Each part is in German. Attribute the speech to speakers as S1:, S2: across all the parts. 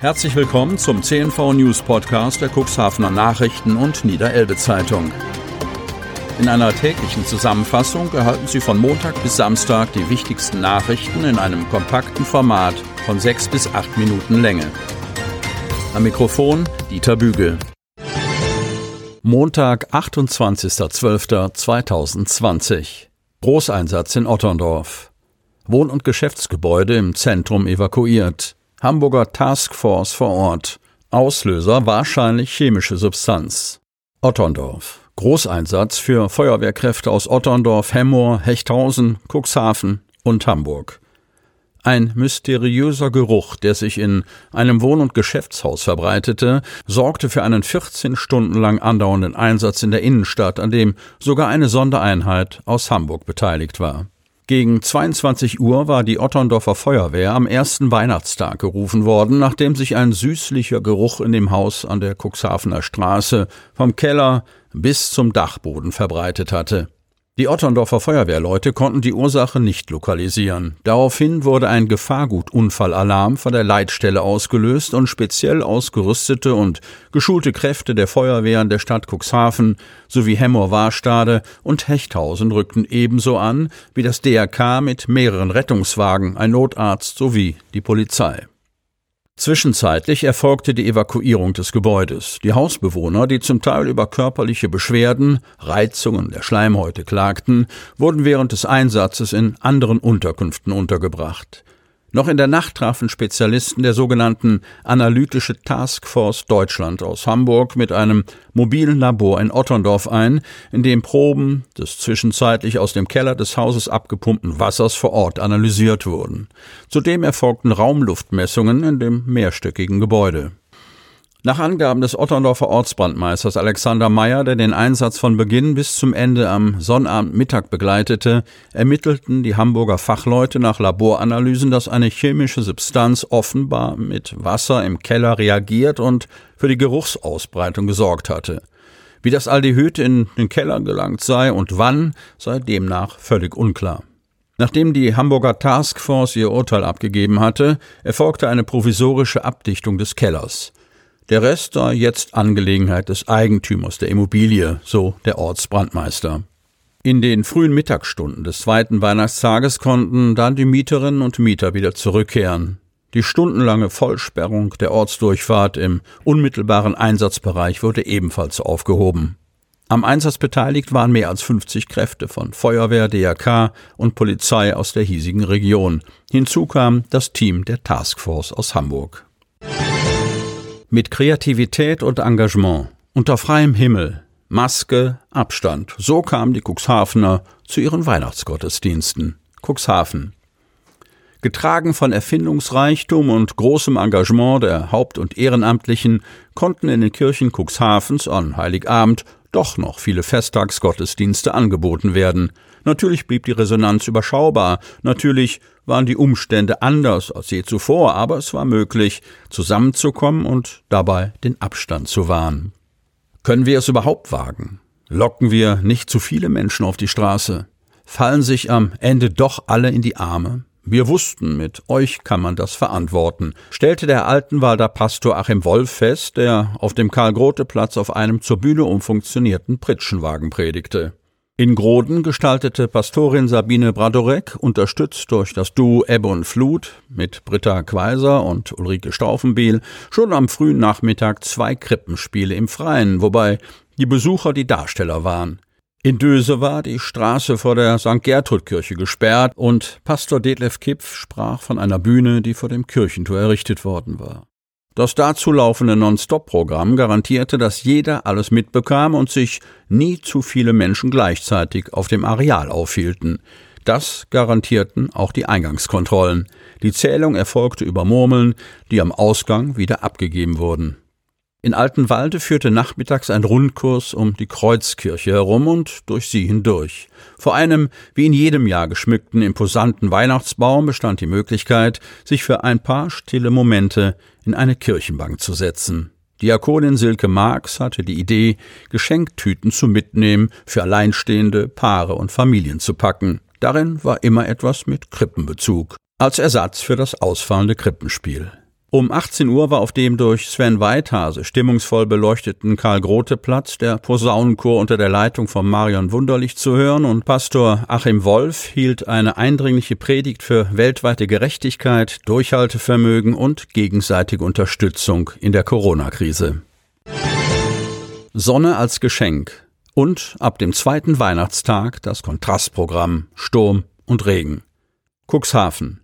S1: Herzlich willkommen zum CNV News Podcast der Cuxhavener Nachrichten und Niederelbe Zeitung. In einer täglichen Zusammenfassung erhalten Sie von Montag bis Samstag die wichtigsten Nachrichten in einem kompakten Format von sechs bis acht Minuten Länge. Am Mikrofon Dieter Bügel. Montag, 28.12.2020. Großeinsatz in Otterndorf. Wohn- und Geschäftsgebäude im Zentrum evakuiert. Hamburger Taskforce vor Ort. Auslöser wahrscheinlich chemische Substanz. Otterndorf. Großeinsatz für Feuerwehrkräfte aus Otterndorf, Hemmoor, Hechthausen, Cuxhaven und Hamburg. Ein mysteriöser Geruch, der sich in einem Wohn- und Geschäftshaus verbreitete, sorgte für einen 14 Stunden lang andauernden Einsatz in der Innenstadt, an dem sogar eine Sondereinheit aus Hamburg beteiligt war. Gegen 22 Uhr war die Otterndorfer Feuerwehr am ersten Weihnachtstag gerufen worden, nachdem sich ein süßlicher Geruch in dem Haus an der Cuxhavener Straße vom Keller bis zum Dachboden verbreitet hatte. Die Otterndorfer Feuerwehrleute konnten die Ursache nicht lokalisieren. Daraufhin wurde ein Gefahrgutunfallalarm von der Leitstelle ausgelöst und speziell ausgerüstete und geschulte Kräfte der Feuerwehren der Stadt Cuxhaven sowie Hemmoor-Warstade und Hechthausen rückten ebenso an wie das DRK mit mehreren Rettungswagen, ein Notarzt sowie die Polizei. Zwischenzeitlich erfolgte die Evakuierung des Gebäudes. Die Hausbewohner, die zum Teil über körperliche Beschwerden, Reizungen der Schleimhäute klagten, wurden während des Einsatzes in anderen Unterkünften untergebracht. Noch in der Nacht trafen Spezialisten der sogenannten Analytische Taskforce Deutschland aus Hamburg mit einem mobilen Labor in Otterndorf ein, in dem Proben des zwischenzeitlich aus dem Keller des Hauses abgepumpten Wassers vor Ort analysiert wurden. Zudem erfolgten Raumluftmessungen in dem mehrstöckigen Gebäude. Nach Angaben des Otterndorfer Ortsbrandmeisters Alexander Meyer, der den Einsatz von Beginn bis zum Ende am Sonnabendmittag begleitete, ermittelten die Hamburger Fachleute nach Laboranalysen, dass eine chemische Substanz offenbar mit Wasser im Keller reagiert und für die Geruchsausbreitung gesorgt hatte. Wie das Aldehyd in den Keller gelangt sei und wann, sei demnach völlig unklar. Nachdem die Hamburger Taskforce ihr Urteil abgegeben hatte, erfolgte eine provisorische Abdichtung des Kellers. Der Rest sei jetzt Angelegenheit des Eigentümers der Immobilie, so der Ortsbrandmeister. In den frühen Mittagsstunden des zweiten Weihnachtstages konnten dann die Mieterinnen und Mieter wieder zurückkehren. Die stundenlange Vollsperrung der Ortsdurchfahrt im unmittelbaren Einsatzbereich wurde ebenfalls aufgehoben. Am Einsatz beteiligt waren mehr als 50 Kräfte von Feuerwehr, DRK und Polizei aus der hiesigen Region. Hinzu kam das Team der Taskforce aus Hamburg. Mit Kreativität und Engagement, unter freiem Himmel, Maske, Abstand. So kamen die Cuxhavener zu ihren Weihnachtsgottesdiensten. Cuxhaven. Getragen von Erfindungsreichtum und großem Engagement der Haupt- und Ehrenamtlichen konnten in den Kirchen Cuxhavens an Heiligabend doch noch viele Festtagsgottesdienste angeboten werden. Natürlich blieb die Resonanz überschaubar, natürlich waren die Umstände anders als je zuvor, aber es war möglich, zusammenzukommen und dabei den Abstand zu wahren. Können wir es überhaupt wagen? Locken wir nicht zu viele Menschen auf die Straße? Fallen sich am Ende doch alle in die Arme? Wir wussten, mit euch kann man das verantworten, stellte der Altenwalder Pastor Achim Wolf fest, der auf dem Karl-Grote-Platz auf einem zur Bühne umfunktionierten Pritschenwagen predigte. In Groden gestaltete Pastorin Sabine Bradorek, unterstützt durch das Duo Ebbe und Flut mit Britta Quaiser und Ulrike Staufenbiel, schon am frühen Nachmittag zwei Krippenspiele im Freien, wobei die Besucher die Darsteller waren. In Döse war die Straße vor der St. Gertrud-Kirche gesperrt und Pastor Detlef Kipf sprach von einer Bühne, die vor dem Kirchentor errichtet worden war. Das dazu laufende Non-Stop-Programm garantierte, dass jeder alles mitbekam und sich nie zu viele Menschen gleichzeitig auf dem Areal aufhielten. Das garantierten auch die Eingangskontrollen. Die Zählung erfolgte über Murmeln, die am Ausgang wieder abgegeben wurden. In Altenwalde führte nachmittags ein Rundkurs um die Kreuzkirche herum und durch sie hindurch. Vor einem wie in jedem Jahr geschmückten imposanten Weihnachtsbaum bestand die Möglichkeit, sich für ein paar stille Momente in eine Kirchenbank zu setzen. Diakonin Silke Marx hatte die Idee, Geschenktüten zu mitnehmen, für Alleinstehende, Paare und Familien zu packen. Darin war immer etwas mit Krippenbezug, als Ersatz für das ausfallende Krippenspiel. Um 18 Uhr war auf dem durch Sven Weithase stimmungsvoll beleuchteten Karl-Grote-Platz der Posaunenchor unter der Leitung von Marion Wunderlich zu hören und Pastor Achim Wolf hielt eine eindringliche Predigt für weltweite Gerechtigkeit, Durchhaltevermögen und gegenseitige Unterstützung in der Corona-Krise. Sonne als Geschenk und ab dem zweiten Weihnachtstag das Kontrastprogramm Sturm und Regen. Cuxhaven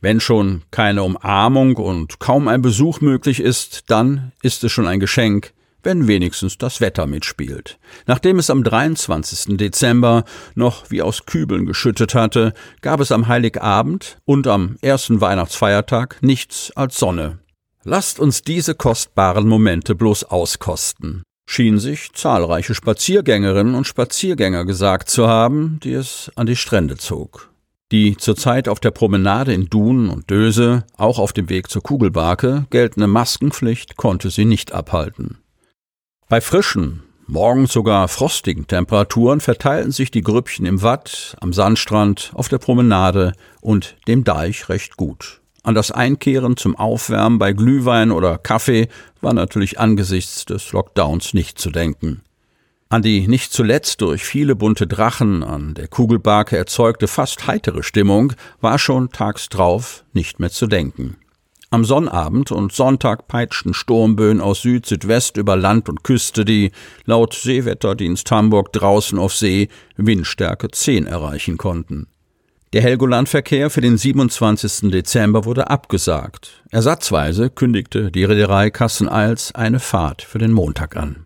S1: wenn schon keine Umarmung und kaum ein Besuch möglich ist, dann ist es schon ein Geschenk, wenn wenigstens das Wetter mitspielt. Nachdem es am 23. Dezember noch wie aus Kübeln geschüttet hatte, gab es am Heiligabend und am ersten Weihnachtsfeiertag nichts als Sonne. Lasst uns diese kostbaren Momente bloß auskosten, schien sich zahlreiche Spaziergängerinnen und Spaziergänger gesagt zu haben, die es an die Strände zog die zurzeit auf der Promenade in Dun und Döse, auch auf dem Weg zur Kugelbarke, geltende Maskenpflicht konnte sie nicht abhalten. Bei frischen, morgens sogar frostigen Temperaturen verteilten sich die Grüppchen im Watt, am Sandstrand, auf der Promenade und dem Deich recht gut. An das Einkehren zum Aufwärmen bei Glühwein oder Kaffee war natürlich angesichts des Lockdowns nicht zu denken. An die nicht zuletzt durch viele bunte Drachen an der Kugelbarke erzeugte fast heitere Stimmung war schon tags drauf nicht mehr zu denken. Am Sonnabend und Sonntag peitschten Sturmböen aus Süd-Südwest über Land und Küste, die laut Seewetterdienst Hamburg draußen auf See Windstärke 10 erreichen konnten. Der Helgolandverkehr für den 27. Dezember wurde abgesagt. Ersatzweise kündigte die Reederei Kassen-Eils eine Fahrt für den Montag an.